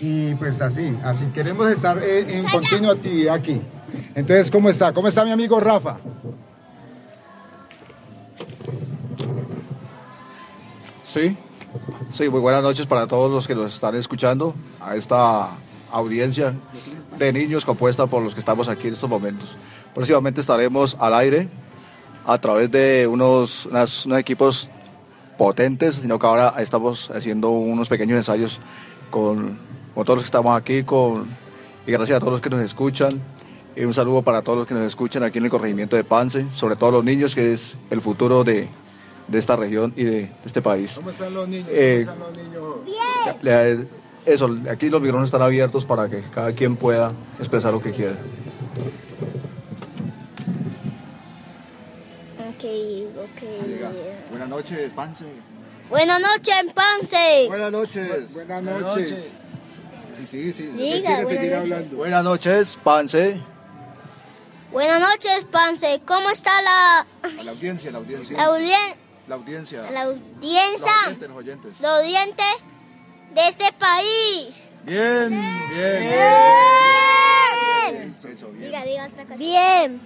Y pues así, así queremos estar eh, en continua actividad aquí. Entonces, ¿cómo está? ¿Cómo está mi amigo Rafa? Sí, sí, muy buenas noches para todos los que nos están escuchando a esta audiencia de niños compuesta por los que estamos aquí en estos momentos. Próximamente estaremos al aire a través de unos, unos equipos potentes, sino que ahora estamos haciendo unos pequeños ensayos con, con todos los que estamos aquí, con, y gracias a todos los que nos escuchan. Y un saludo para todos los que nos escuchan aquí en el corregimiento de Pance, sobre todo los niños, que es el futuro de, de esta región y de, de, este país. ¿Cómo están los niños? Eh, ¿Cómo están los niños? Le- Eso, aquí los micrófonos están abiertos para que cada quien pueda expresar lo que quiera. Ok, ok. Buenas noches, Pance. Buenas noches, Pance. Buenas noches. Buenas noches. Sí, sí, sí. Diga, ¿Quiere seguir buenas noches. hablando? Buenas noches, Pance. Buenas noches, Pance. ¿Cómo está la, A la audiencia, la audiencia. la, audien- La audiencia. la audiencia, Los oyentes, los oyentes. los oyentes de este país? Bien, bien, Bien. Eso, bien. Diga, diga otra cosa. Bien.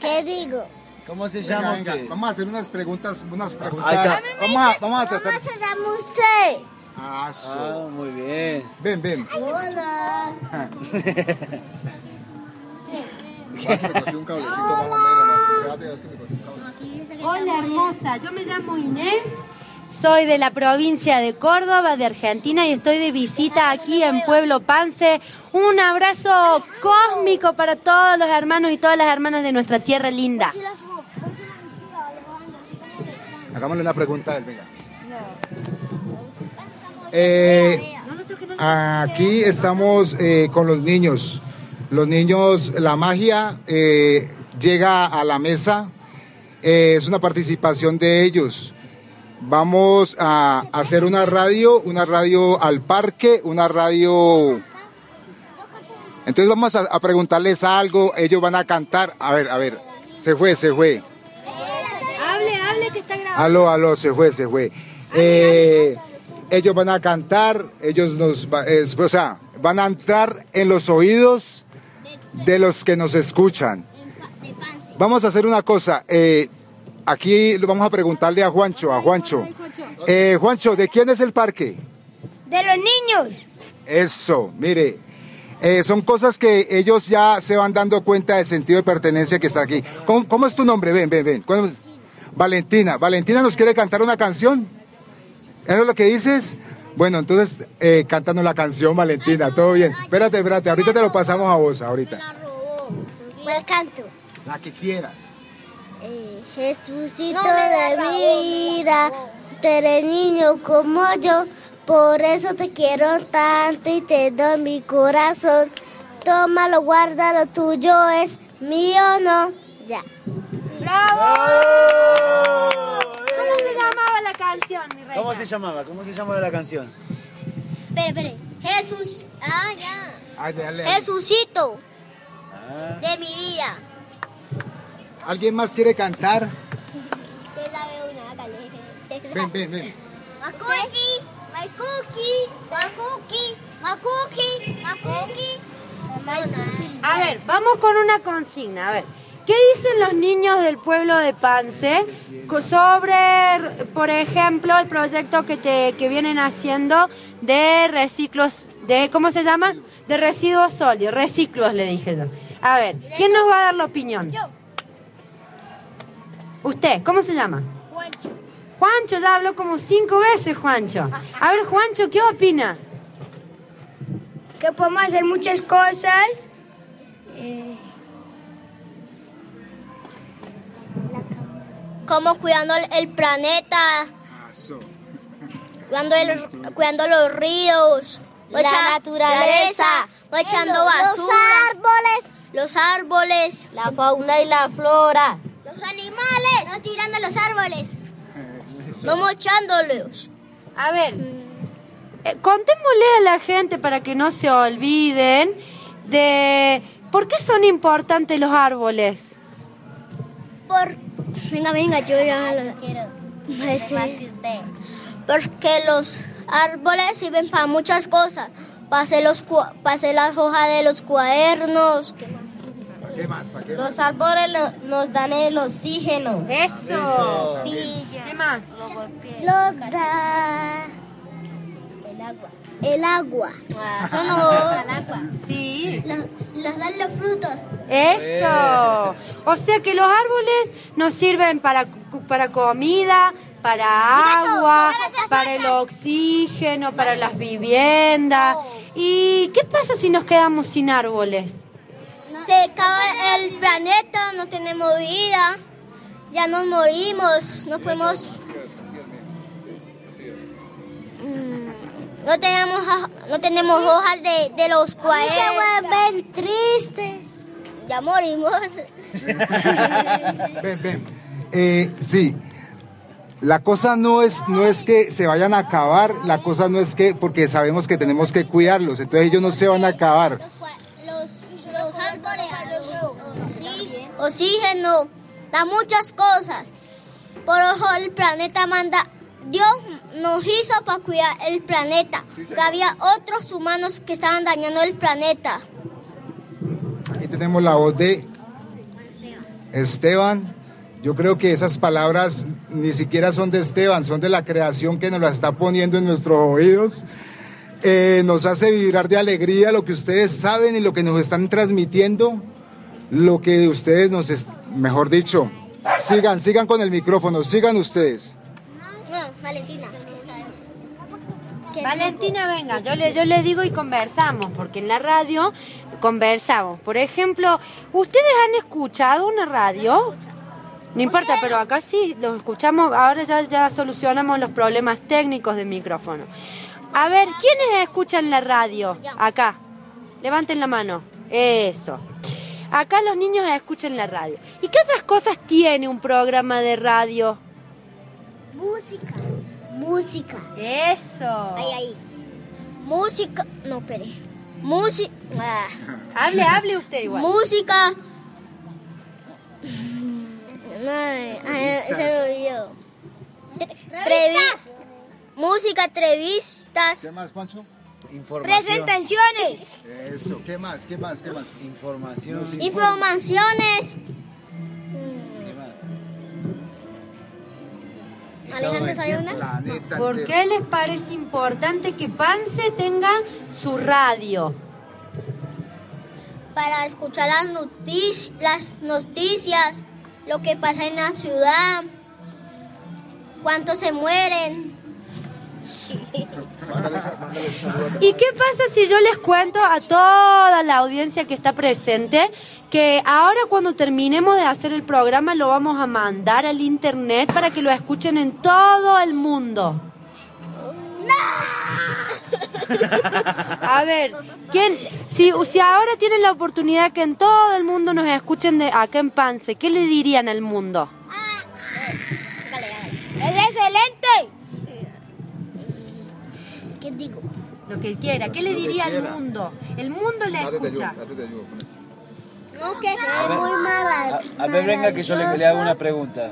¿Qué digo? ¿Cómo se Venga, llama venga, usted? vamos a hacer unas preguntas, unas preguntas. Ahí está. Vamos a, vamos a tratar. se llama usted? Ah, so. Ah, muy bien. Ven, ven. Hola. Hola hermosa, yo me llamo Inés, soy de la provincia de Córdoba, de Argentina y estoy de visita aquí en Pueblo Pance. Un abrazo cósmico para todos los hermanos y todas las hermanas de nuestra tierra linda. Hagámosle una pregunta a él, venga. Eh, aquí estamos eh, con los niños. Los niños, la magia eh, llega a la mesa. Es una participación de ellos. Vamos a hacer una radio, una radio al parque, una radio... Entonces vamos a, a preguntarles algo, ellos van a cantar. A ver, a ver, se fue, se fue. Aló, aló, se fue, se fue. Eh, ellos van a cantar, ellos nos, o sea, van a entrar en los oídos de los que nos escuchan. Vamos a hacer una cosa. eh, aquí vamos a preguntarle a Juancho, a Juancho. Eh, Juancho, ¿de quién es el parque? De los niños. Eso, mire, eh, son cosas que ellos ya se van dando cuenta del sentido de pertenencia que está aquí. ¿Cómo, cómo es tu nombre? Ven, ven, ven. Valentina. ¿Valentina nos quiere cantar una canción? ¿Eso es lo que dices? Bueno, entonces, eh, cántanos la canción, Valentina, todo bien. Espérate, espérate, ahorita te lo pasamos a vos, ahorita. ¿Cuál canto? La que quieras. Eh, Jesucito de mi vida, tú eres niño como yo, por eso te quiero tanto y te doy mi corazón. Tómalo, guárdalo, tuyo es mío, no. Ya. ¿Cómo se llamaba la canción, mi reina? ¿Cómo se llamaba? ¿Cómo se llamaba la canción? Espere, espere. Jesús, ah, ya. Ay, dale, dale. Jesucito Ah, de mi vida. ¿Alguien más quiere cantar? Usted sabe una, hágale. Ven, ven, ven. Makuki, Makuki, Makuki, Makuki, Makuki. A ver, vamos con una consigna. A ver, ¿qué dicen los niños del pueblo de Pance sobre, por ejemplo, el proyecto que, te, que vienen haciendo de reciclos, de ¿cómo se llama? De residuos sólidos, reciclos, le dije yo. A ver, ¿quién nos va a dar la opinión? Yo. Usted, ¿cómo se llama? Juancho. Juancho, ya habló como cinco veces, Juancho. A ver, Juancho, ¿qué opina? Que podemos hacer muchas cosas. Como cuidando el- planeta, cuidando, el- cuidando los ríos, La naturaleza, no echando los basura, árboles, los árboles, la fauna y la flora. los animales, no tirando los árboles, no mochándolos. A ver, eh, contémosle a la gente para que no se olviden de por qué son importantes los árboles. Venga, venga, yo ya lo quiero. Más que usted. Porque los árboles sirven para muchas cosas. Para hacer, los, hacer las hojas de los cuadernos. ¿Para qué más? ¿Para qué más? Los árboles lo- nos dan el oxígeno. Eso. ¿Qué más? Los da el agua. El agua. Eso no. Sí. Los, dan los frutos. Eso. O sea que los árboles nos sirven para, para comida, para agua, para el oxígeno, para las viviendas. ¿Y qué pasa si nos quedamos sin árboles? Se acaba el planeta, no tenemos vida. Ya nos morimos, no podemos. No tenemos, no tenemos hojas de, de los cuales. Se vuelven tristes. Ya morimos. Ven, ven. Eh, sí. La cosa no es, no es que se vayan a acabar, la cosa no es que, porque sabemos que tenemos que cuidarlos, entonces ellos no se van a acabar. Los, los árboles, oxí- oxígeno, da muchas cosas. Por ojo, el planeta manda. Dios nos hizo para cuidar el planeta. Que había otros humanos que estaban dañando el planeta. Aquí tenemos la voz de Esteban. Yo creo que esas palabras ni siquiera son de Esteban, son de la creación que nos las está poniendo en nuestros oídos. Eh, nos hace vibrar de alegría lo que ustedes saben y lo que nos están transmitiendo, lo que ustedes nos, es- mejor dicho, sigan, sigan con el micrófono, sigan ustedes. No, Valentina. Valentina, venga, yo le, yo le digo y conversamos, porque en la radio conversamos. Por ejemplo, ¿ustedes han escuchado una radio? No importa, pero acá sí lo escuchamos, ahora ya, ya solucionamos los problemas técnicos del micrófono. A ver, ¿quiénes escuchan la radio? Acá. Levanten la mano. Eso. Acá los niños escuchan la radio. ¿Y qué otras cosas tiene un programa de radio? Música. Música. Eso. Ahí, ahí. Música. No, espere. Música. Hable, hable usted igual. Música. No, ay, se me olvidó. Tre- trevis- Música, entrevistas. ¿Qué más, Pancho? Información. Presentaciones. Eso, ¿qué más? ¿Qué más? ¿Qué más? Información. Informaciones. Alejandro, ¿sabe una? ¿Por qué les parece importante que Pance tenga su radio? Para escuchar las, notic- las noticias, lo que pasa en la ciudad, cuántos se mueren. ¿Y qué pasa si yo les cuento a toda la audiencia que está presente que ahora cuando terminemos de hacer el programa lo vamos a mandar al internet para que lo escuchen en todo el mundo? A ver, ¿quién, si, si ahora tienen la oportunidad que en todo el mundo nos escuchen de acá en Pance, ¿qué le dirían al mundo? ¡Es excelente! ¿Qué digo? Lo que quiera, ¿qué le diría al mundo? El mundo le escucha. No, que es muy mala. A, a ver, venga que yo le, le hago una pregunta.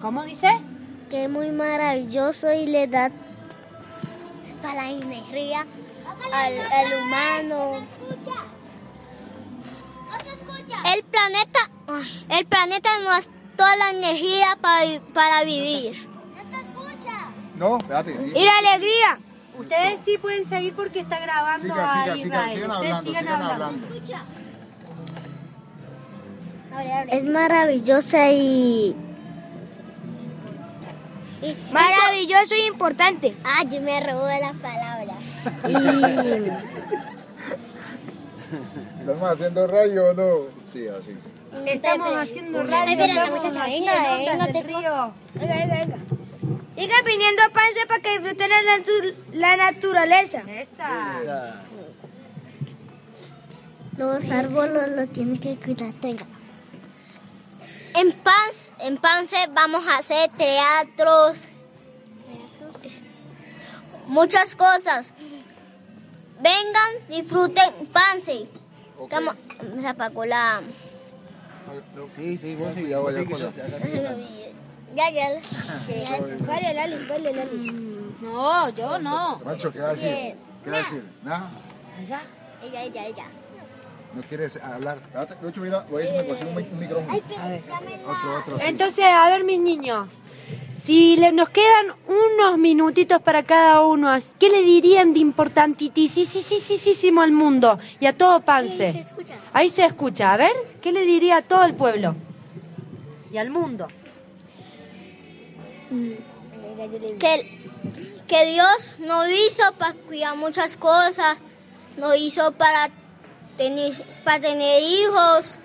¿Cómo dice? Que es muy maravilloso y le da toda la energía al, al humano. El planeta, el planeta nos da toda la energía para, para vivir. No, espérate. Y la alegría. Ustedes sí pueden seguir porque está grabando Siga, a siga, siga, sigan hablando, sigan hablando. Es maravillosa y... Maravilloso y importante. Ah, yo me robó la palabra. ¿Estamos haciendo radio o no? Sí, así. Estamos haciendo radio. Espera, muchacha, venga, venga, te Río. Venga, venga, venga. Siga viniendo a Pance para que disfruten la, natu- la naturaleza. Esa. Esa- Los árboles lo tienen que cuidar. Tenga. En Pance, en Pance vamos a hacer teatros, muchas cosas. Vengan, disfruten Pance. Estamos- se apagó la... Sí, sí, vos sí, sé, acá sí. Ya, ya. Vale, Lali, vale, Lali. No, yo no. Macho, ¿qué va a decir? ¿Qué va a decir? ¿Nada? Allá. Ella, ella, ella. ¿No quieres hablar? Lucho, mira, voy a mic- un micrófono. Otro, otro. sí. Entonces, a ver, mis niños, si le- nos quedan unos minutitos para cada uno, ¿qué le dirían de importantísimo al mundo y a todo Pance? Ahí se escucha. Ahí se escucha. A ver, ¿qué le diría a todo el pueblo? Y al mundo. Que, que Dios nos hizo para cuidar muchas cosas, nos hizo para tener, para tener hijos.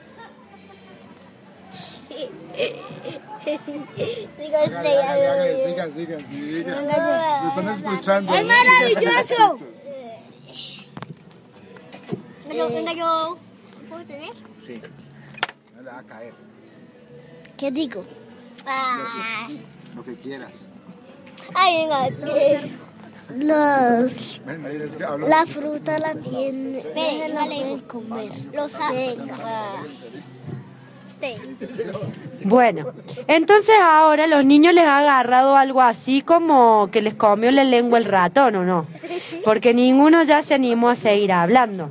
Digo, Hágale, hágale, hágale, sigan, sigan, sigan. Lo están escuchando. ¡Es maravilloso! Venga, venga, yo. ¿Puedo tener? No le va a caer. ¿Qué digo? Ah. Lo que quieras. Ay, venga. Los, Ven, la fruta la tiene, no la pueden comer. Los. Bueno, entonces ahora los niños les ha agarrado algo así como que les comió la lengua el ratón, ¿o no? Porque ninguno ya se animó a seguir hablando.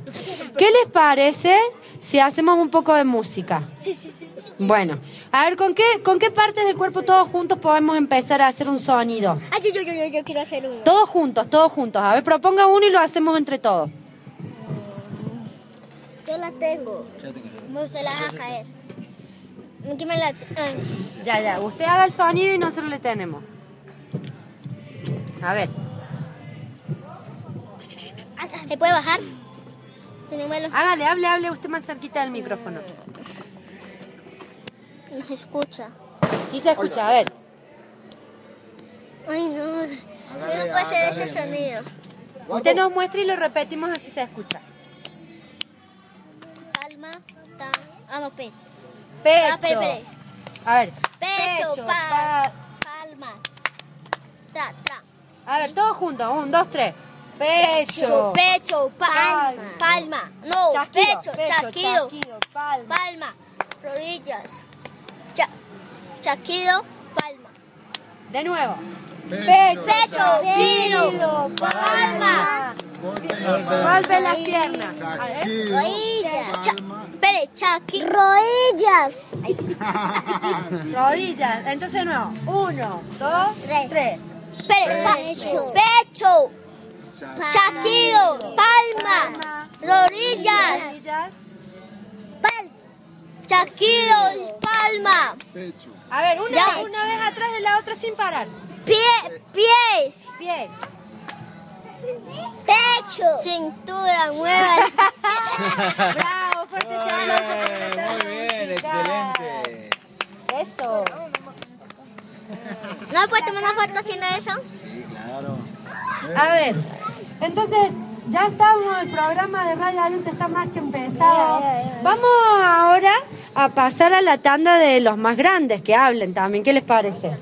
¿Qué les parece si hacemos un poco de música? Sí, sí, sí. Bueno, a ver, ¿con qué, ¿con qué partes del cuerpo todos juntos podemos empezar a hacer un sonido? Ay, yo, yo, yo, yo, yo quiero hacer uno. Todos juntos, todos juntos. A ver, proponga uno y lo hacemos entre todos. Yo la tengo. No se la deja caer. ¿Quién me la ay. Ya, ya, usted haga el sonido y nosotros le tenemos. A ver, ¿Se puede bajar? Hágale, hable, hable usted más cerquita del micrófono. No se escucha. Sí se escucha, a ver. Ay, no. Yo no puedo hacer ese sonido. Usted nos muestra y lo repetimos así se escucha. Palma, ta. Ah, no, pe. Pecho. Ah, espere, espere. A ver. Pecho, Pecho, pa. Palma. Tra, tra. A ver, todos juntos. Un, dos, tres. Pecho. Pecho, palma. Palma. Palma. No, Chasquido, pecho, chaquido. chasquido, palma. Palma. Rodillas. Cha, chaquido, palma. De nuevo. Pecho, Pecho, kilo, palma. Golpe las piernas. Rodillas. Palma. espere, chaqui. Rodillas. Rodillas. Entonces de nuevo. Uno, dos, Tres. tres. Espere, pa- Pecho. pecho. Chaquido, palma. Rodillas. Rodillas. Pal. Chaquido, palma. pecho. A ver, una, Ya. una vez atrás de la otra sin parar. Pie, pies. Bien. Pecho. Cintura, mueva. Bravo, fuerte para nuestra Muy bien, excelente. Eso. ¿No me puedes tomar una foto haciendo eso? Sí, claro. A ver, entonces ya estamos, el programa de Radio Adulta está más que empezado. Vamos ahora a pasar a la tanda de los más grandes que hablen también, ¿qué les parece?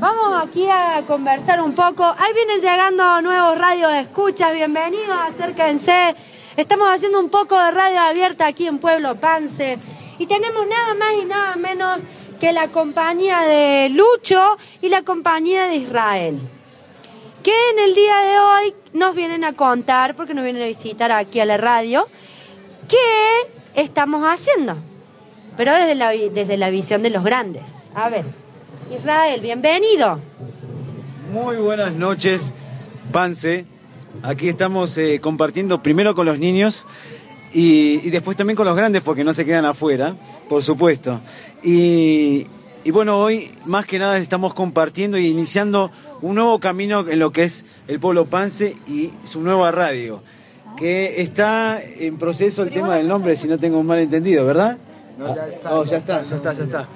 Vamos aquí a conversar un poco. Ahí vienen llegando nuevos radios de escuchas, bienvenidos, acérquense. Estamos haciendo un poco de radio abierta aquí en Pueblo Pance. Y tenemos nada más y nada menos que la compañía de Lucho y la compañía de Israel que en el día de hoy nos vienen a contar, porque nos vienen a visitar aquí a la radio, qué estamos haciendo, pero desde la, desde la visión de los grandes. A ver, Israel, bienvenido. Muy buenas noches, Pance. Aquí estamos eh, compartiendo primero con los niños y, y después también con los grandes porque no se quedan afuera, por supuesto. Y, y bueno, hoy más que nada estamos compartiendo e iniciando un nuevo camino en lo que es el pueblo Pance y su nueva radio, que está en proceso el tema del nombre, si no tengo un mal entendido, ¿verdad? No, ya está, Oh, ya está ya está, ya está.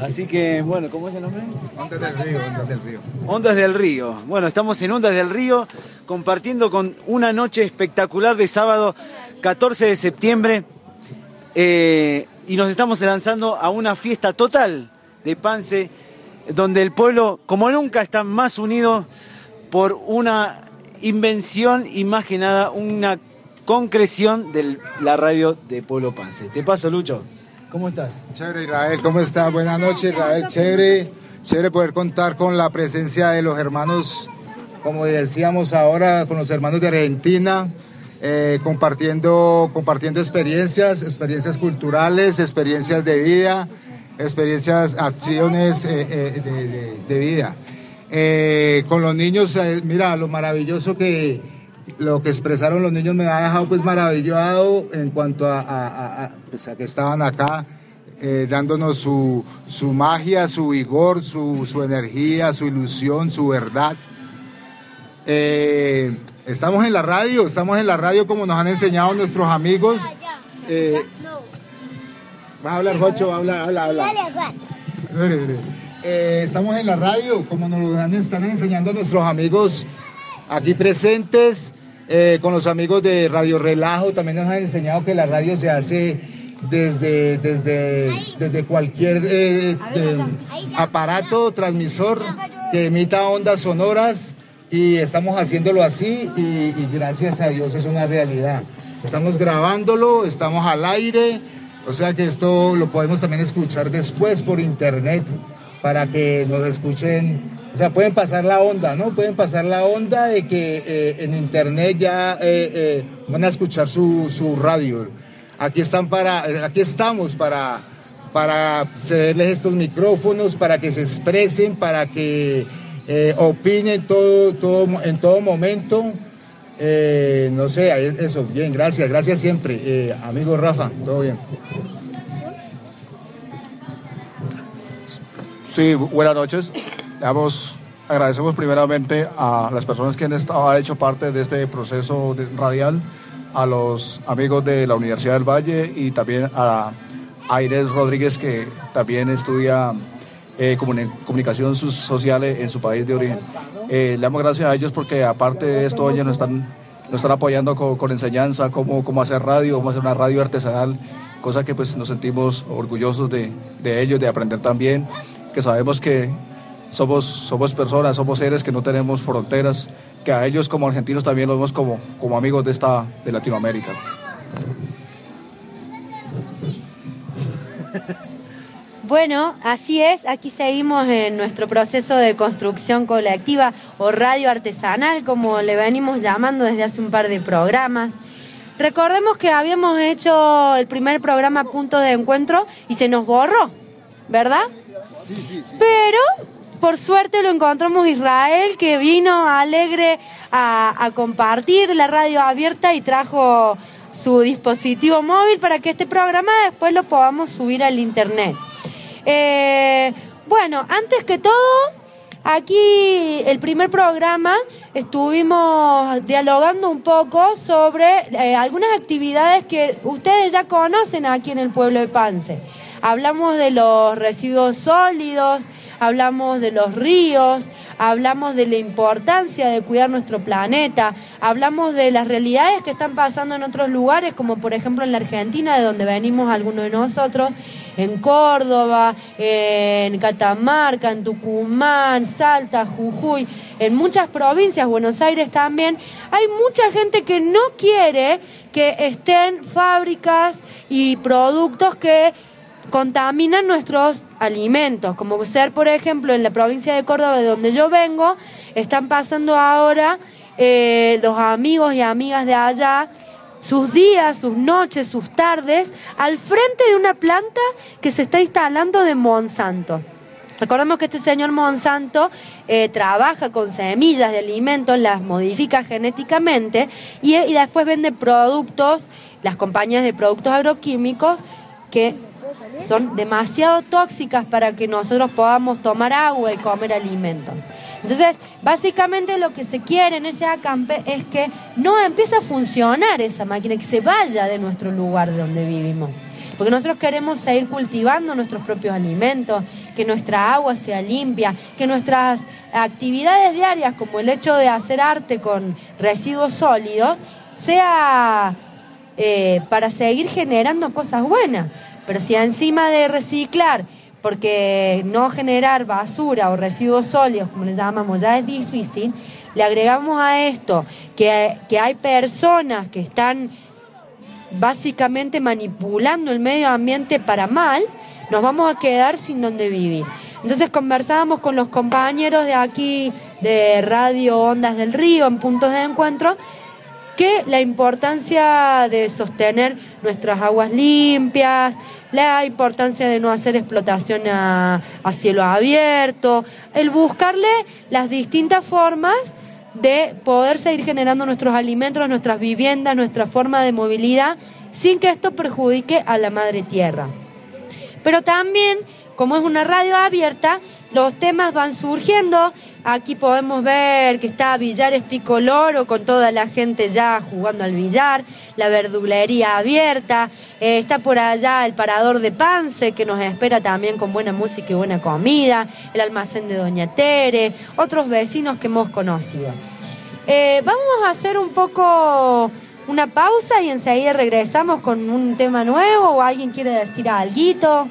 Así que, bueno, ¿cómo es el nombre? Ondas del río, ondas del río. Ondas del Río. Bueno, estamos en Ondas del Río compartiendo con una noche espectacular de sábado 14 de septiembre eh, y nos estamos lanzando a una fiesta total de Pance donde el pueblo como nunca está más unido por una invención y más que nada una concreción de la radio de Pueblo Pance. Te paso, Lucho. ¿Cómo estás? Chévere Israel, ¿cómo está? Buenas noches Israel, chévere, chévere poder contar con la presencia de los hermanos como decíamos ahora, con los hermanos de Argentina, eh, compartiendo, compartiendo experiencias, experiencias culturales, experiencias de vida, experiencias, acciones eh, eh, de, vida. con los niños, mira, lo maravilloso que lo que expresaron los niños me ha dejado pues maravillado en cuanto a, pues, que estaban acá dándonos su, su, magia, su vigor, su, su, energía, su ilusión, su verdad. Estamos en la radio, estamos en la radio como nos han enseñado nuestros amigos. Eh, va a hablar, Jocho, habla, habla, habla. Eh, estamos en la radio, como nos han, están enseñando nuestros amigos aquí presentes, eh, con los amigos de Radio Relajo, también nos han enseñado que la radio se hace desde, desde, desde cualquier aparato, transmisor que emita ondas sonoras y estamos haciéndolo así y, gracias a Dios es una realidad. Estamos grabándolo, estamos al aire, o sea que esto lo podemos también escuchar después por internet para que nos escuchen, o sea, pueden pasar la onda, ¿no? Pueden pasar la onda de que eh, en internet ya eh, eh, van a escuchar su, su, radio. Aquí están para, aquí estamos para, para cederles estos micrófonos, para que se expresen, para que opinen todo, todo, en todo momento. No sé, eso, bien, gracias, gracias siempre. Eh, amigo Rafa, todo bien. Sí, buenas noches. Agradecemos primeramente a las personas que han, estado, han hecho parte de este proceso radial, a los amigos de la Universidad del Valle y también a, a Inés Rodríguez que también estudia eh, comunicación social en su país de origen. Eh, le damos gracias a ellos porque aparte de esto ellos nos están, nos están apoyando con, enseñanza, cómo, cómo hacer radio, cómo hacer una radio artesanal, cosa que pues nos sentimos orgullosos de, de ellos, de aprender también, que sabemos que somos, somos personas, somos seres que no tenemos fronteras, que a ellos como argentinos también los vemos como, como amigos de, esta, de Latinoamérica. Bueno, así es, aquí seguimos en nuestro proceso de construcción colectiva o radio artesanal, como le venimos llamando desde hace un par de programas. Recordemos que habíamos hecho el primer programa Punto de Encuentro y se nos borró, ¿verdad? Sí, sí, sí. Pero por suerte lo encontramos Israel, que vino alegre a, compartir la radio abierta y trajo su dispositivo móvil para que este programa después lo podamos subir al internet. Eh, bueno, antes que todo, aquí el primer programa estuvimos dialogando un poco sobre eh, algunas actividades que ustedes ya conocen aquí en el pueblo de Pance. Hablamos de los residuos sólidos, hablamos de los ríos, hablamos de la importancia de cuidar nuestro planeta, hablamos de las realidades que están pasando en otros lugares, como por ejemplo en la Argentina, de donde venimos algunos de nosotros, en Córdoba, en Catamarca, en Tucumán, Salta, Jujuy, en muchas provincias, Buenos Aires también, hay mucha gente que no quiere que estén fábricas y productos que contaminan nuestros alimentos, como ser, por ejemplo, en la provincia de Córdoba, de donde yo vengo, están pasando ahora eh, los amigos y amigas de allá sus días, sus noches, sus tardes al frente de una planta que se está instalando de Monsanto. Recordemos que este señor Monsanto eh, trabaja con semillas de alimentos, las modifica genéticamente y, y después vende productos, las compañías de productos agroquímicos que son demasiado tóxicas para que nosotros podamos tomar agua y comer alimentos. Entonces, básicamente lo que se quiere en ese acampe es que no empiece a funcionar esa máquina, que se vaya de nuestro lugar de donde vivimos. Porque nosotros queremos seguir cultivando nuestros propios alimentos, que nuestra agua sea limpia, que nuestras actividades diarias, como el hecho de hacer arte con residuos sólidos, sea eh, para seguir generando cosas buenas. Pero si encima de reciclar porque no generar basura o residuos sólidos, como les llamamos, ya es difícil, le agregamos a esto que, que hay personas que están básicamente manipulando el medio ambiente para mal, nos vamos a quedar sin donde vivir. Entonces conversábamos con los compañeros de aquí de Radio Ondas del Río en puntos de encuentro, que la importancia de sostener nuestras aguas limpias, la importancia de no hacer explotación a, cielo abierto, el buscarle las distintas formas de poder seguir generando nuestros alimentos, nuestras viviendas, nuestra forma de movilidad, sin que esto perjudique a la madre tierra. Pero también, como es una radio abierta, los temas van surgiendo. Aquí podemos ver que está Villares Picoloro con toda la gente ya jugando al billar, la verdulería abierta, eh, está por allá el parador de Pance que nos espera también con buena música y buena comida, el almacén de Doña Tere, otros vecinos que hemos conocido. Eh, vamos a hacer un poco una pausa y enseguida regresamos con un tema nuevo o alguien quiere decir algo.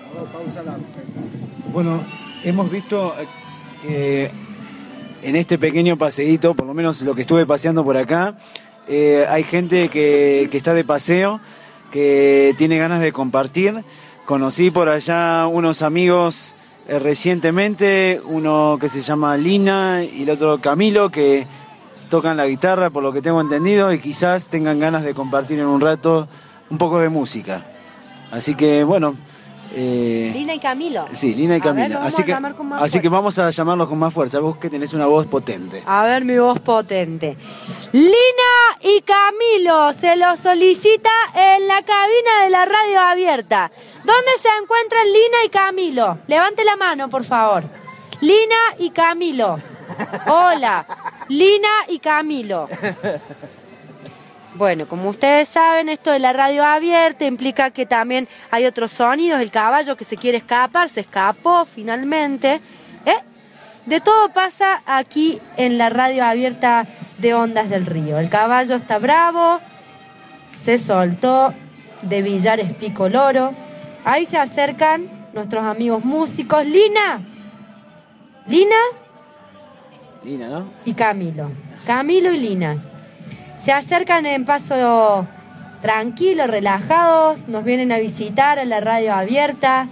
Bueno, hemos visto eh, que en este pequeño paseíto, por lo menos lo que estuve paseando por acá, eh, hay gente que, que está de paseo, que tiene ganas de compartir. Conocí por allá unos amigos eh, recientemente, uno que se llama Lina y el otro Camilo, que tocan la guitarra, por lo que tengo entendido, y quizás tengan ganas de compartir en un rato un poco de música. Así que, bueno. Eh, Lina y Camilo. Sí, Lina y Camilo. así que, así que vamos a llamarlos con más fuerza. Vos que tenés una voz potente. A ver, mi voz potente. Lina y Camilo se lo solicita en la cabina de la radio abierta. ¿Dónde se encuentran Lina y Camilo? Levante la mano, por favor. Lina y Camilo. Hola, Lina y Camilo. Bueno, como ustedes saben, esto de la radio abierta implica que también hay otros sonidos. El caballo que se quiere escapar, se escapó finalmente. ¿Eh? De todo pasa aquí en la radio abierta de Ondas del Río. El caballo está bravo, se soltó de Villar Espicoloro. Ahí se acercan nuestros amigos músicos. Lina, Lina, Lina, ¿no? Y Camilo. Camilo y Lina. Se acercan en paso tranquilo, relajados, nos vienen a visitar en la radio abierta.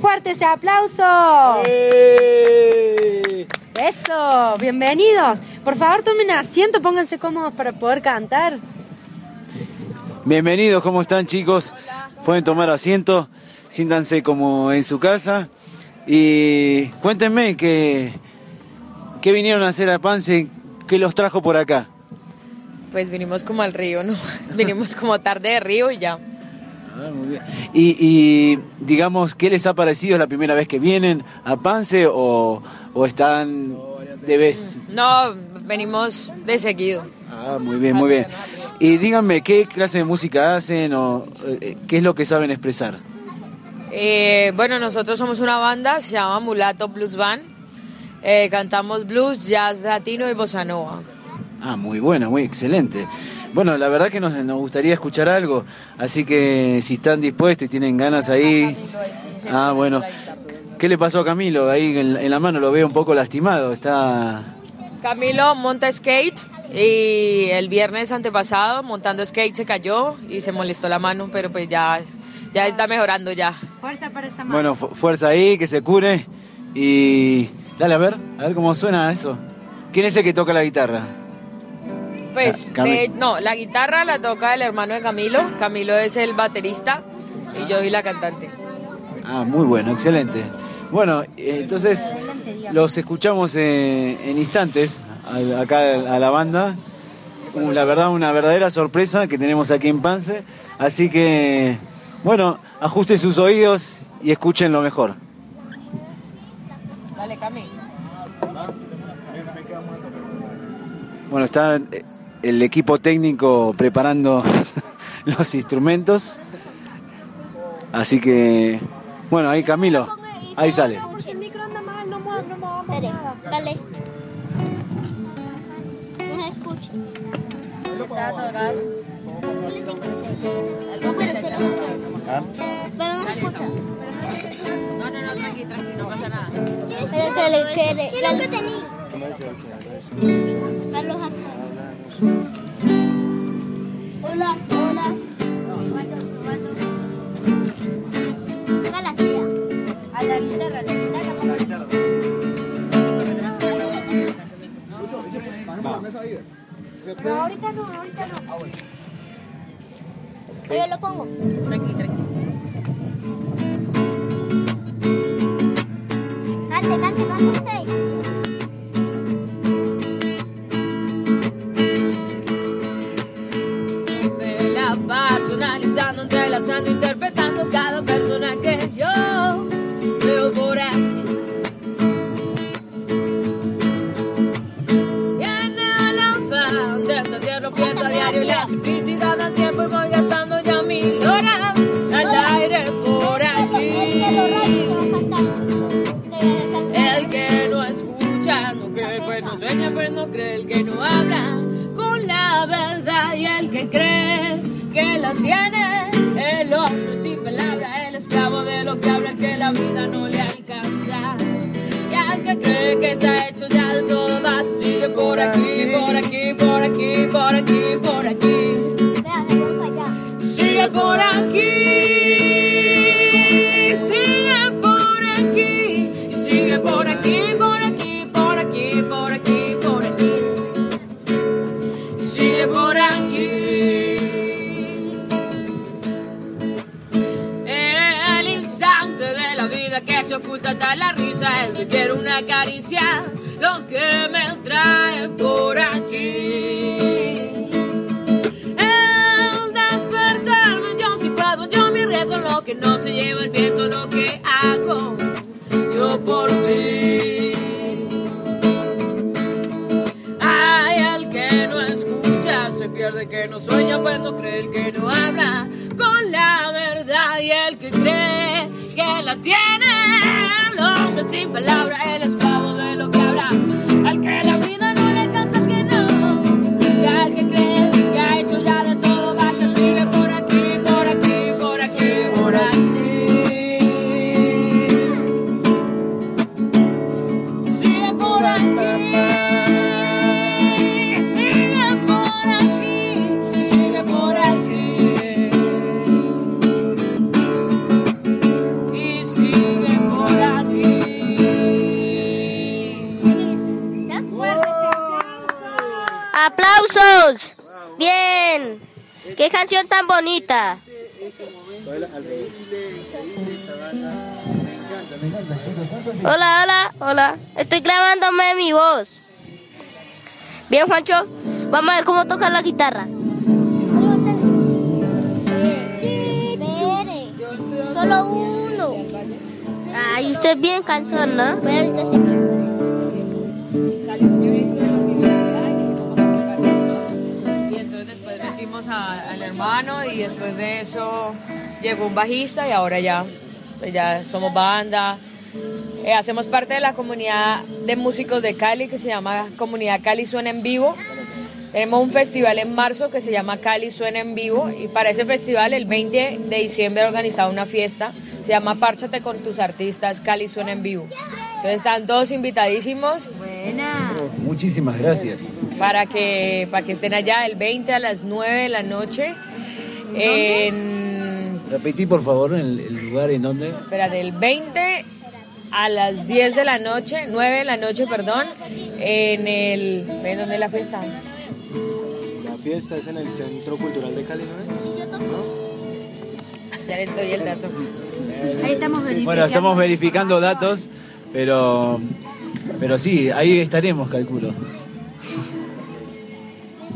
¡Fuerte ese aplauso! ¡Eh! Eso, bienvenidos. Por favor, tomen asiento, pónganse cómodos para poder cantar. Bienvenidos, ¿cómo están chicos? Pueden tomar asiento, siéntanse como en su casa y cuéntenme que ¿Qué vinieron a hacer a Pance? ¿Qué los trajo por acá? Pues vinimos como al río, ¿no? vinimos como tarde de río y ya. Ah, muy bien. Y, digamos, ¿qué les ha parecido? la primera vez que vienen a Pance o, están de vez? No, venimos de seguido. Ah, muy bien, muy bien. Y díganme, ¿qué clase de música hacen o eh, qué es lo que saben expresar? Eh, bueno, nosotros somos una banda, se llama Mulato Blues Band. Eh, cantamos blues, jazz latino y bossa nova. Ah, muy bueno, muy excelente. Bueno, la verdad que nos, nos gustaría escuchar algo, así que si están dispuestos y tienen ganas ahí... Ah, bueno. ¿Qué le pasó a Camilo? Ahí en, la mano lo veo un poco lastimado, está... Camilo monta skate y el viernes antepasado montando skate se cayó y se molestó la mano, pero pues ya, ya está mejorando ya. Fuerza para esa mano. Bueno, fuerza ahí, que se cure y Dale, a ver, a ver cómo suena eso. ¿Quién es el que toca la guitarra? Pues, ah, no, la guitarra la toca el hermano de Camilo. Camilo es el baterista y yo soy la cantante. Ah, muy bueno, excelente. Bueno, entonces los escuchamos en, instantes acá a la banda. La verdad, una verdadera sorpresa que tenemos aquí en Pance. Así que, bueno, ajusten sus oídos y escuchen lo mejor. Dale, Cami. Bueno, está el equipo técnico preparando los instrumentos. Así que, bueno, ahí Camilo, ahí sale. El micro anda mal, no dale. Escucha. Pero no escucha. No, no, no, tranqui, tranqui, no pasa nada. Pero que le quiere. ¿Qué es lo que tenía? Pierde, que no sueña, pues no cree, el que no habla con la verdad y el que cree que la tiene. El hombre sin palabra, el esclavo bonita! Hola, hola, hola. Estoy grabándome mi voz. Bien, Juancho. Vamos a ver cómo toca la guitarra. Solo uno. Ay, usted bien cansón, ¿no? Usted a- al hermano y después de eso llegó un bajista y ahora ya, pues ya somos banda. Eh, hacemos parte de la comunidad de músicos de Cali que se llama Comunidad Cali Suena en Vivo. Tenemos un festival en marzo que se llama Cali Suena en Vivo y para ese festival el 20 de diciembre he organizado una fiesta, se llama Párchate con tus artistas Cali Suena en Vivo. Entonces están todos invitadísimos Buena. Muchísimas gracias. Para que, para que estén allá el 20 a las 9 de la noche. En, Repetí, por favor, el, el lugar en donde. espérate, el 20 a las 10 de la noche, 9 de la noche, perdón, en el... ¿Ven dónde es la fiesta? La fiesta es en el Centro Cultural de Cali, ¿no es? Ya les doy el dato. Ahí estamos verificando. Bueno, estamos verificando datos, pero, pero sí, ahí estaremos, calculo.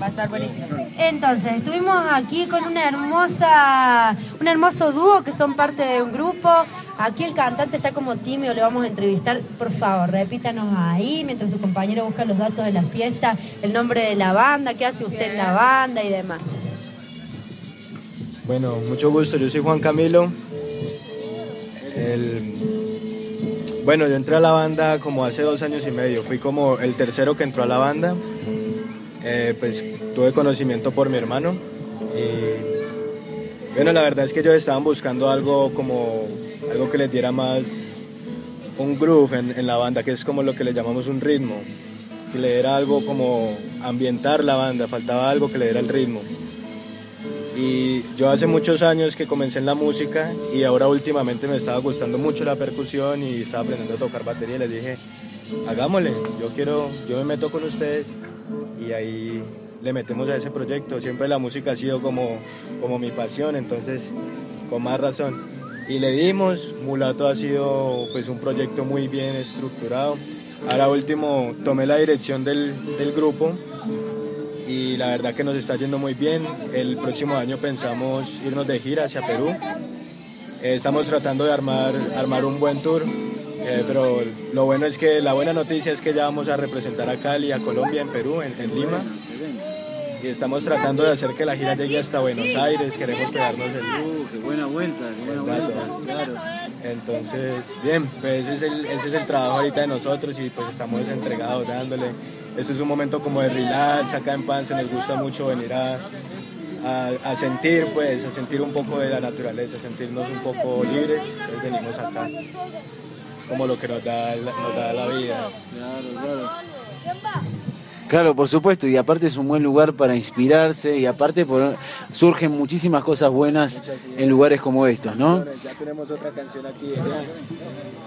Va a estar buenísimo. Entonces, estuvimos aquí con una hermosa, un hermoso dúo que son parte de un grupo. Aquí el cantante está como tímido, le vamos a entrevistar. Por favor, repítanos ahí, mientras su compañero busca los datos de la fiesta, el nombre de la banda, qué hace usted en la banda y demás. Bueno, mucho gusto, yo soy Juan Camilo. El- Bueno, yo entré a la banda como hace dos años y medio, fui como el tercero que entró a la banda. Eh, pues tuve conocimiento por mi hermano y bueno, la verdad es que ellos estaban buscando algo como algo que les diera más un groove en, la banda, que es como lo que le llamamos un ritmo, que le diera algo como ambientar la banda, faltaba algo que le diera el ritmo. Y yo hace muchos años que comencé en la música y ahora últimamente me estaba gustando mucho la percusión y estaba aprendiendo a tocar batería y les dije, hagámosle, yo quiero, yo me meto con ustedes y ahí le metemos a ese proyecto. Siempre la música ha sido como, como mi pasión, entonces con más razón. Y le dimos, Mulato ha sido pues un proyecto muy bien estructurado. Ahora último tomé la dirección del, del grupo y la verdad que nos está yendo muy bien. El próximo año pensamos irnos de gira hacia Perú. Eh, estamos tratando de armar, armar un buen tour, eh, pero lo bueno es que la buena noticia es que ya vamos a representar a Cali, a Colombia, en Perú, en, en Lima. Y estamos tratando de hacer que la gira llegue hasta Buenos Aires, queremos pegarnos el... Uh, qué buena vuelta, qué buena vuelta, claro. Entonces, bien, pues ese es, el, ese es el trabajo ahorita de nosotros y pues estamos entregados dándole. Esto es un momento como de relax, acá en Pance nos gusta mucho venir a, a, a sentir, pues, a sentir un poco de la naturaleza, a sentirnos un poco libres, entonces venimos acá. Como lo que nos da, la- nos da la vida. Claro, claro. Claro, por supuesto, y aparte es un buen lugar para inspirarse y aparte por- surgen muchísimas cosas buenas en lugares como estos, ¿no? Ya tenemos otra canción aquí.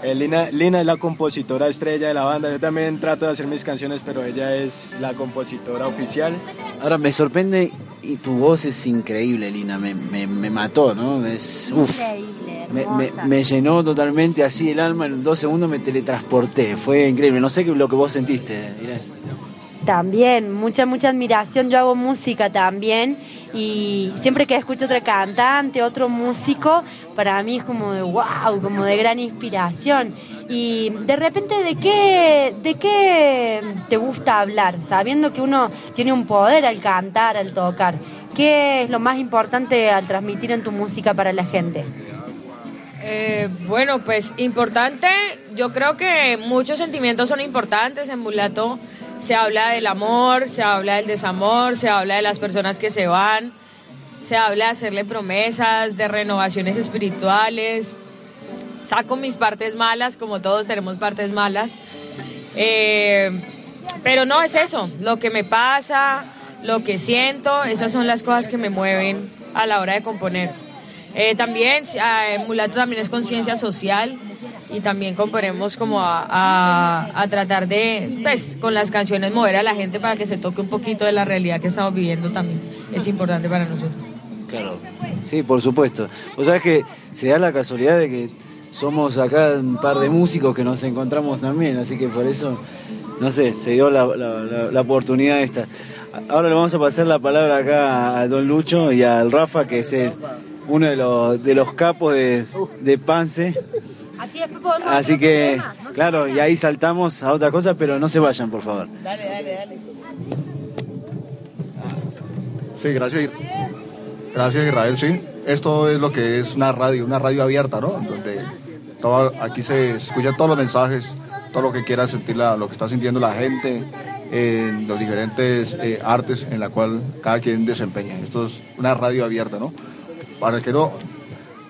Eh, Lina, Lina es la compositora estrella de la banda. Yo también trato de hacer mis canciones, pero ella es la compositora oficial. Ahora me sorprende y tu voz es increíble, Lina, me, me, me mató, ¿no? Es, uf, Increíble, me, me- llenó totalmente así el alma, en dos segundos me teletransporté, fue increíble, no sé qué lo que vos sentiste, Inés. También, mucha, mucha admiración. Yo hago música también y siempre que escucho otra cantante, otro músico, para mí es como de wow, como de gran inspiración. Y de repente, ¿de qué, ¿de qué te gusta hablar? Sabiendo que uno tiene un poder al cantar, al tocar. ¿Qué es lo más importante al transmitir en tu música para la gente? Eh, bueno, pues importante, yo creo que muchos sentimientos son importantes en Mulato. Se habla del amor, se habla del desamor, se habla de las personas que se van, se habla de hacerle promesas, de renovaciones espirituales. Saco mis partes malas, como todos tenemos partes malas. Eh, pero no es eso, lo que me pasa, lo que siento, esas son las cosas que me mueven a la hora de componer. Eh, también, eh, Mulato también es conciencia social y también componemos como a, a- a tratar de, pues, con las canciones mover a la gente para que se toque un poquito de la realidad que estamos viviendo también. Es importante para nosotros. Claro. Sí, por supuesto. Vos sabés que se da la casualidad de que somos acá un par de músicos que nos encontramos también, así que por eso, no sé, se dio la, la- la- la oportunidad esta. Ahora le vamos a pasar la palabra acá a Don Lucho y al Rafa, que es el- uno de los, de los capos de, de Pance. Así es, podemos Así que, claro, y ahí saltamos a otra cosa, pero no se vayan, por favor. Dale, dale, dale. Sí, gracias. Gracias Israel, sí. Esto es lo que es una radio, una radio abierta, ¿no? Donde todo- aquí se escuchan todos los mensajes, todo lo que quiera sentir, la- lo que está sintiendo la gente en los diferentes eh, artes en la cual cada quien desempeña. Esto es una radio abierta, ¿no? Para el que no,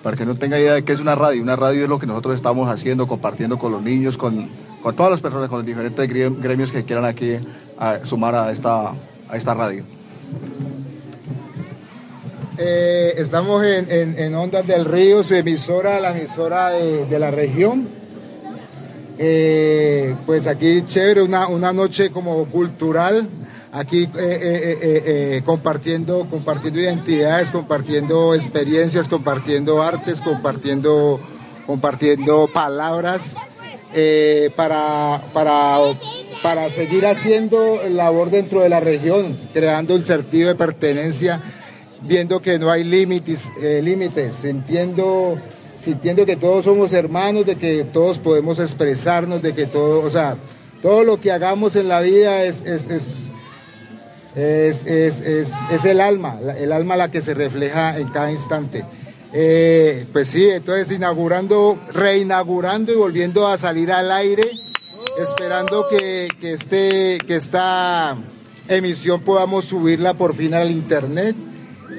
para que no tenga idea de qué es una radio, una radio es lo que nosotros estamos haciendo, compartiendo con los niños, con, con todas las personas, con los diferentes gre- gremios que quieran aquí sumar a esta, a esta radio. Eh, estamos en, en- Ondas del Río, su emisora, la emisora de, de la región. Eh, pues aquí chévere, una, una noche como cultural, aquí eh, eh, eh, compartiendo, compartiendo identidades, compartiendo experiencias, compartiendo artes, compartiendo, compartiendo palabras para, para, para seguir haciendo labor dentro de la región, creando el sentido de pertenencia viendo que no hay límites, límites, sintiendo, sintiendo que todos somos hermanos, de que todos podemos expresarnos, de que todo, o sea, todo lo que hagamos en la vida es, es, es- es- es el alma, el alma la que se refleja en cada instante. Eh, pues sí, entonces inaugurando, reinaugurando y volviendo a salir al aire, esperando que, que, este, que esta emisión podamos subirla por fin al internet.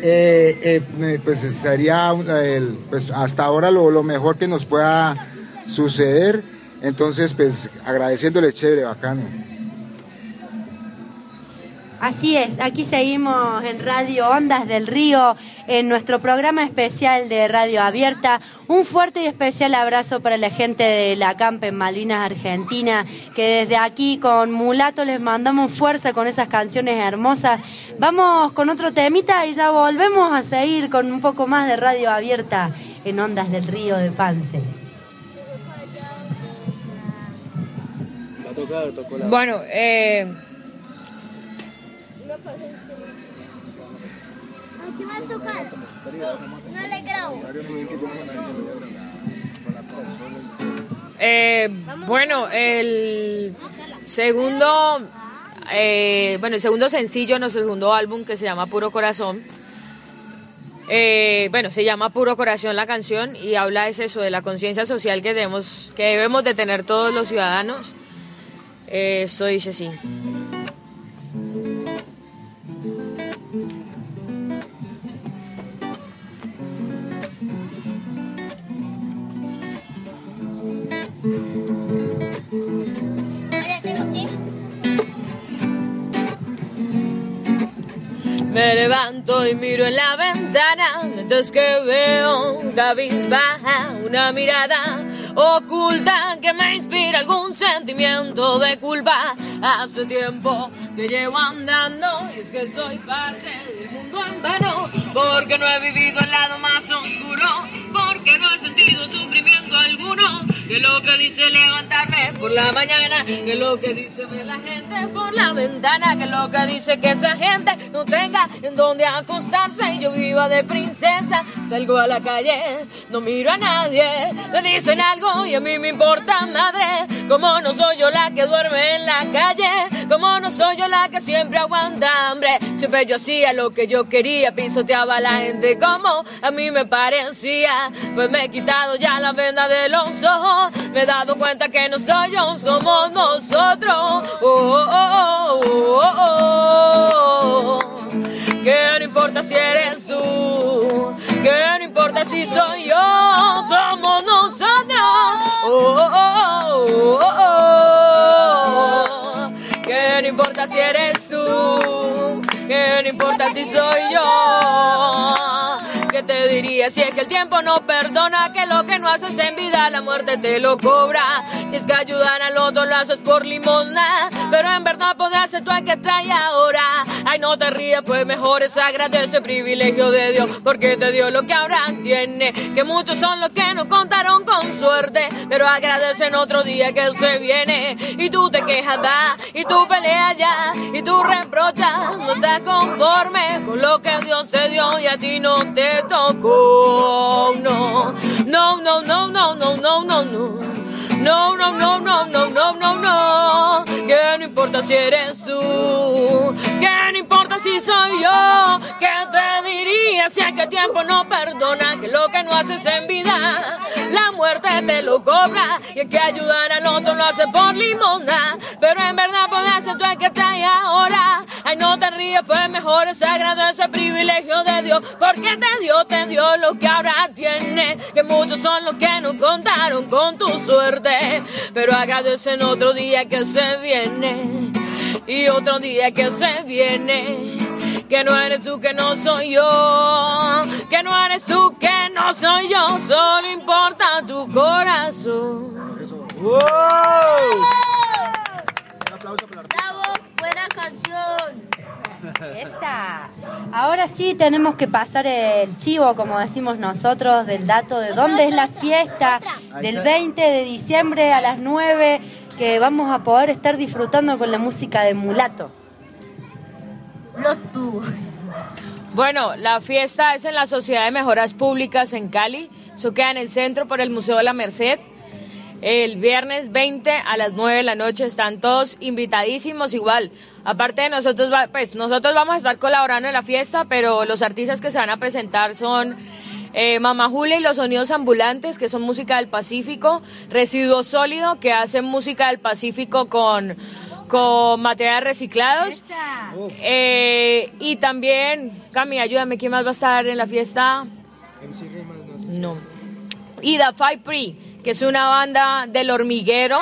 Eh, eh, pues sería el- pues hasta ahora lo, lo mejor que nos pueda suceder. Entonces, pues agradeciéndole chévere, bacano. Así es, aquí seguimos en Radio Ondas del Río, en nuestro programa especial de Radio Abierta. Un fuerte y especial abrazo para la gente de la Camp en Malvinas, Argentina, que desde aquí con Mulato les mandamos fuerza con esas canciones hermosas. Vamos con otro temita y ya volvemos a seguir con un poco más de Radio Abierta en Ondas del Río de Pance. Bueno, eh, Aquí va a tocar. No le grabo. eh, bueno, el segundo, eh, bueno, el segundo sencillo, nuestro segundo álbum que se llama Puro Corazón. Eh, bueno, se llama Puro Corazón la canción y habla es eso de la conciencia social que debemos, que debemos de tener todos los ciudadanos. Eh, esto dice así. Me levanto y miro en la ventana mientras que veo cabizbaja una mirada oculta que me inspira algún sentimiento de culpa. Hace tiempo que llevo andando y es que soy parte del mundo en vano porque no he vivido el lado más oscuro, porque no he sentido sufrimiento alguno. Que lo que dice levantarme por la mañana, que lo que dice ver la gente por la ventana, que lo que dice que esa gente no tenga en donde acostarse yo viva de princesa. Salgo a la calle, no miro a nadie, me dicen algo y a mí me importa madre. Como no soy yo la que duerme en la calle, como no soy yo la que siempre aguanta hambre. Siempre yo hacía lo que yo quería, pisoteaba a la gente como a mí me parecía. Pues me he quitado ya la venda de los ojos, me he dado cuenta que no soy yo, somos nosotros. Oh, oh, oh, oh, oh. Que no importa si eres tú, que no importa si soy yo, somos nosotros. Oh, oh, oh, oh, oh. Que no importa si eres tú, que no importa si soy yo. ¿Qué te diría si es que el tiempo no perdona? Que lo que no haces en vida, la muerte te lo cobra. Y es que ayudar al otro lo haces por limosna. Pero en verdad poder hacer tú hay que trae ahora. Ay, no te rías, pues mejor es agradece el privilegio de Dios. Porque te dio lo que ahora tiene. Que muchos son los que no contaron con suerte. Pero agradecen otro día que se viene. Y tú te quejas, da. Y tú peleas ya. Y tú reprochas. No estás conforme con lo que Dios te dio. Y a ti no te tocó. No, no, no, no, no, no, no, no, no. No, no, no, no, no, no, no, no. Que no importa si eres tú. Que no importa si soy yo. Que te diría si es que el tiempo no perdona. Que lo que no haces en vida, la muerte te lo cobra. Y es que ayudar al otro lo hace por limona. Pero en tú el que trae ahora. Ay, no te ríes, pues mejor es sagrado ese privilegio de Dios. Porque te dio, te dio lo que ahora tiene. Que muchos son los que no contaron con tu suerte. Pero agradecen otro día que se viene. Y otro día que se viene. Que no eres tú, que no soy yo. Que no eres tú, que no soy yo. Solo importa tu corazón. Bravo, buena canción. Esa. Ahora sí tenemos que pasar el chivo, como decimos nosotros, del dato de dónde es la fiesta del 20 de diciembre a las 9 que vamos a poder estar disfrutando con la música de Mulato. Bueno, la fiesta es en la Sociedad de Mejoras Públicas en Cali. Eso queda en el centro por el Museo de la Merced. El viernes 20 a las 9 de la noche están todos invitadísimos igual. Aparte de nosotros, va- pues nosotros vamos a estar colaborando en la fiesta, pero los artistas que se van a presentar son eh, Mamá Julia y los Sonidos Ambulantes, que son música del Pacífico, Residuo Sólido, que hacen música del Pacífico con, con materiales reciclados. Eh, y también, Cami, ayúdame, ¿quién más va a estar en la fiesta? No. Y The Five Free, que es una banda del hormiguero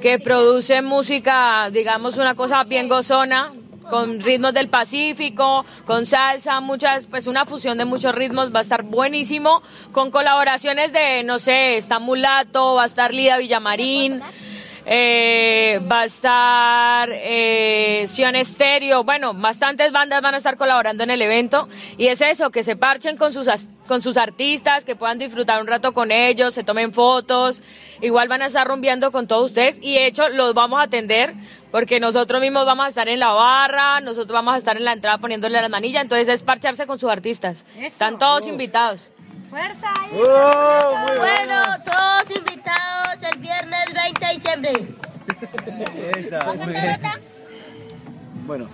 que produce música, digamos, una cosa bien gozona. con ritmos del Pacífico, con salsa, muchas, pues una fusión de muchos ritmos, va a estar buenísimo, con colaboraciones de, no sé, está Mulato, va a estar Lida Villamarín. Eh, va a estar eh, Sion Estéreo, bueno, bastantes bandas van a estar colaborando en el evento. Y es eso, que se parchen con sus, con sus artistas, que puedan disfrutar un rato con ellos, se tomen fotos, igual van a estar rumbeando con todos ustedes. Y de hecho los vamos a atender porque nosotros mismos vamos a estar en la barra, nosotros vamos a estar en la entrada poniéndole la manilla, entonces es parcharse con sus artistas. Están todos invitados. Fuerza ahí. Bueno, todos invitados el viernes 20 de diciembre. Esa. Bueno,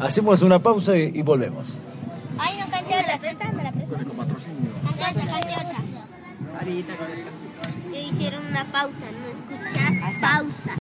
hacemos una pausa y, y volvemos. Ay, no cante otra. ¿Presta? ¿Me la presta? Cante, cante otra. Es que hicieron una pausa, ¿no escuchas? Pausa.